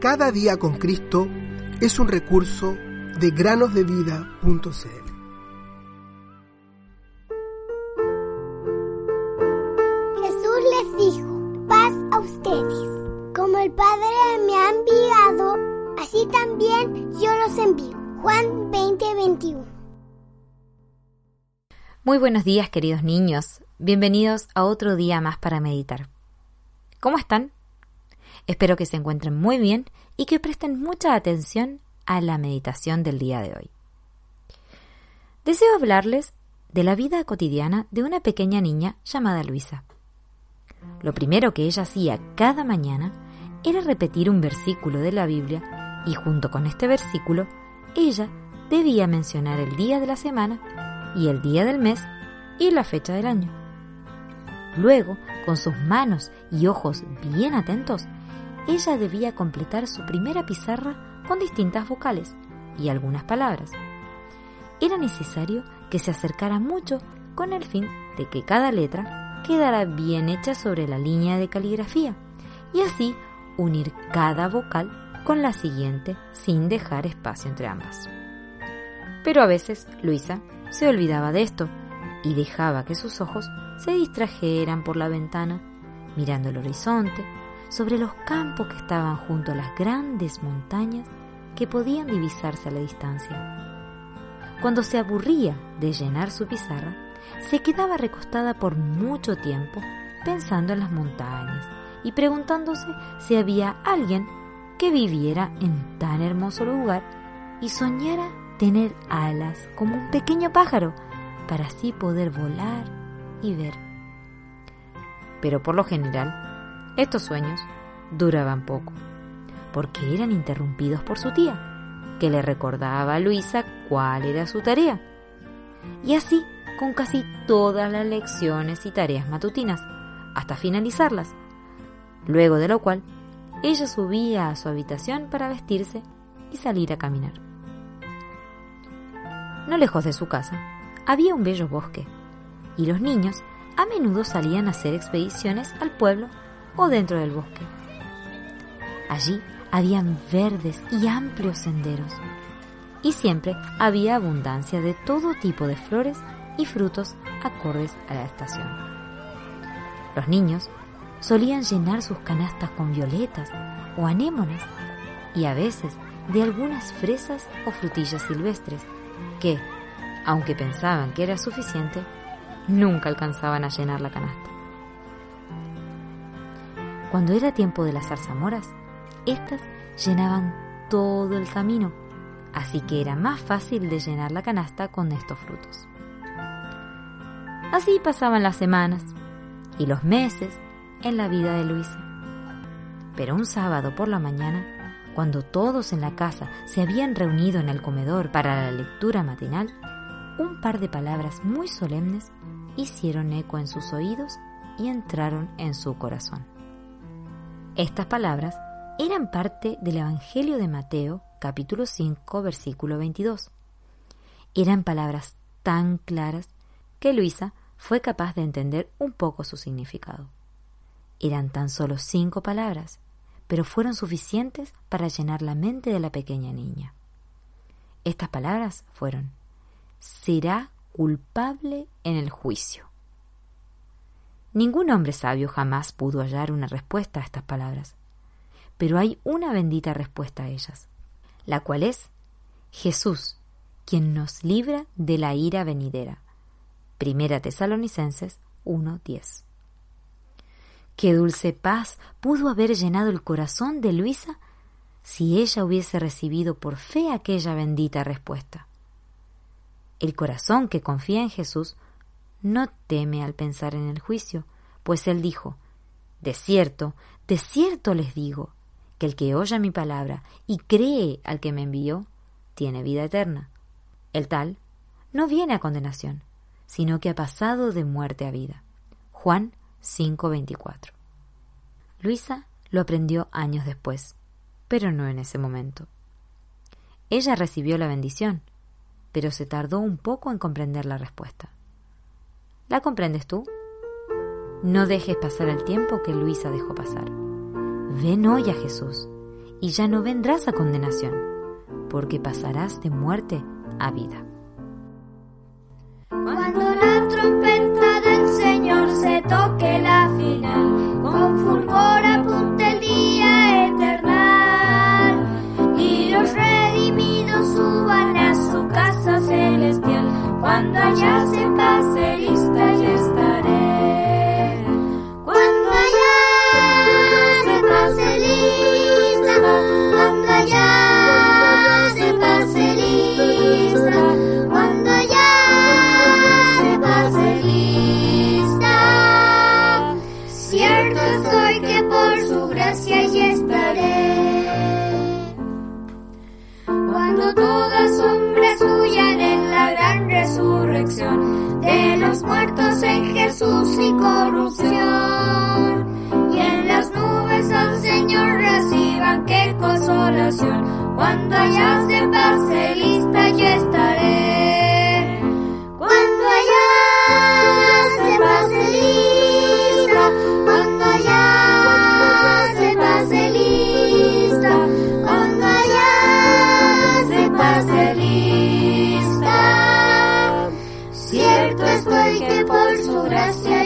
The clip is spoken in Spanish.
Cada día con Cristo es un recurso de granosdevida.cl. Jesús les dijo, paz a ustedes. Como el Padre me ha enviado, así también yo los envío. Juan 20:21. Muy buenos días queridos niños, bienvenidos a otro día más para meditar. ¿Cómo están? Espero que se encuentren muy bien y que presten mucha atención a la meditación del día de hoy. Deseo hablarles de la vida cotidiana de una pequeña niña llamada Luisa. Lo primero que ella hacía cada mañana era repetir un versículo de la Biblia y junto con este versículo ella debía mencionar el día de la semana y el día del mes y la fecha del año. Luego, con sus manos y ojos bien atentos, ella debía completar su primera pizarra con distintas vocales y algunas palabras. Era necesario que se acercara mucho con el fin de que cada letra quedara bien hecha sobre la línea de caligrafía y así unir cada vocal con la siguiente sin dejar espacio entre ambas. Pero a veces Luisa se olvidaba de esto y dejaba que sus ojos se distrajeran por la ventana, mirando el horizonte, sobre los campos que estaban junto a las grandes montañas que podían divisarse a la distancia. Cuando se aburría de llenar su pizarra, se quedaba recostada por mucho tiempo pensando en las montañas y preguntándose si había alguien que viviera en tan hermoso lugar y soñara tener alas como un pequeño pájaro para así poder volar y ver. Pero por lo general, estos sueños duraban poco, porque eran interrumpidos por su tía, que le recordaba a Luisa cuál era su tarea. Y así con casi todas las lecciones y tareas matutinas, hasta finalizarlas, luego de lo cual ella subía a su habitación para vestirse y salir a caminar. No lejos de su casa había un bello bosque, y los niños a menudo salían a hacer expediciones al pueblo o dentro del bosque. Allí habían verdes y amplios senderos, y siempre había abundancia de todo tipo de flores y frutos acordes a la estación. Los niños solían llenar sus canastas con violetas o anémonas y a veces de algunas fresas o frutillas silvestres que, aunque pensaban que era suficiente, nunca alcanzaban a llenar la canasta. Cuando era tiempo de las zarzamoras, éstas llenaban todo el camino, así que era más fácil de llenar la canasta con estos frutos. Así pasaban las semanas y los meses en la vida de Luisa. Pero un sábado por la mañana, cuando todos en la casa se habían reunido en el comedor para la lectura matinal, un par de palabras muy solemnes hicieron eco en sus oídos y entraron en su corazón. Estas palabras eran parte del Evangelio de Mateo, capítulo 5, versículo 22. Eran palabras tan claras que Luisa fue capaz de entender un poco su significado. Eran tan solo cinco palabras, pero fueron suficientes para llenar la mente de la pequeña niña. Estas palabras fueron, será culpable en el juicio. Ningún hombre sabio jamás pudo hallar una respuesta a estas palabras, pero hay una bendita respuesta a ellas, la cual es Jesús, quien nos libra de la ira venidera. Primera Tesalonicenses 1:10. Qué dulce paz pudo haber llenado el corazón de Luisa si ella hubiese recibido por fe aquella bendita respuesta. El corazón que confía en Jesús no teme al pensar en el juicio, pues él dijo, De cierto, de cierto les digo, que el que oye mi palabra y cree al que me envió, tiene vida eterna. El tal no viene a condenación, sino que ha pasado de muerte a vida. Juan 5:24. Luisa lo aprendió años después, pero no en ese momento. Ella recibió la bendición, pero se tardó un poco en comprender la respuesta. ¿La comprendes tú? No dejes pasar el tiempo que Luisa dejó pasar. Ven hoy a Jesús y ya no vendrás a condenación, porque pasarás de muerte a vida. Cuando la trompeta del Señor se toque la final, con Estoy que por su gracia allí estaré. Cuando todas sombras huyan en la gran resurrección de los muertos en Jesús y corrupción. Y en las nubes al Señor reciban qué consolación. Cuando allá se pase lista yo estaré. Cierto estoy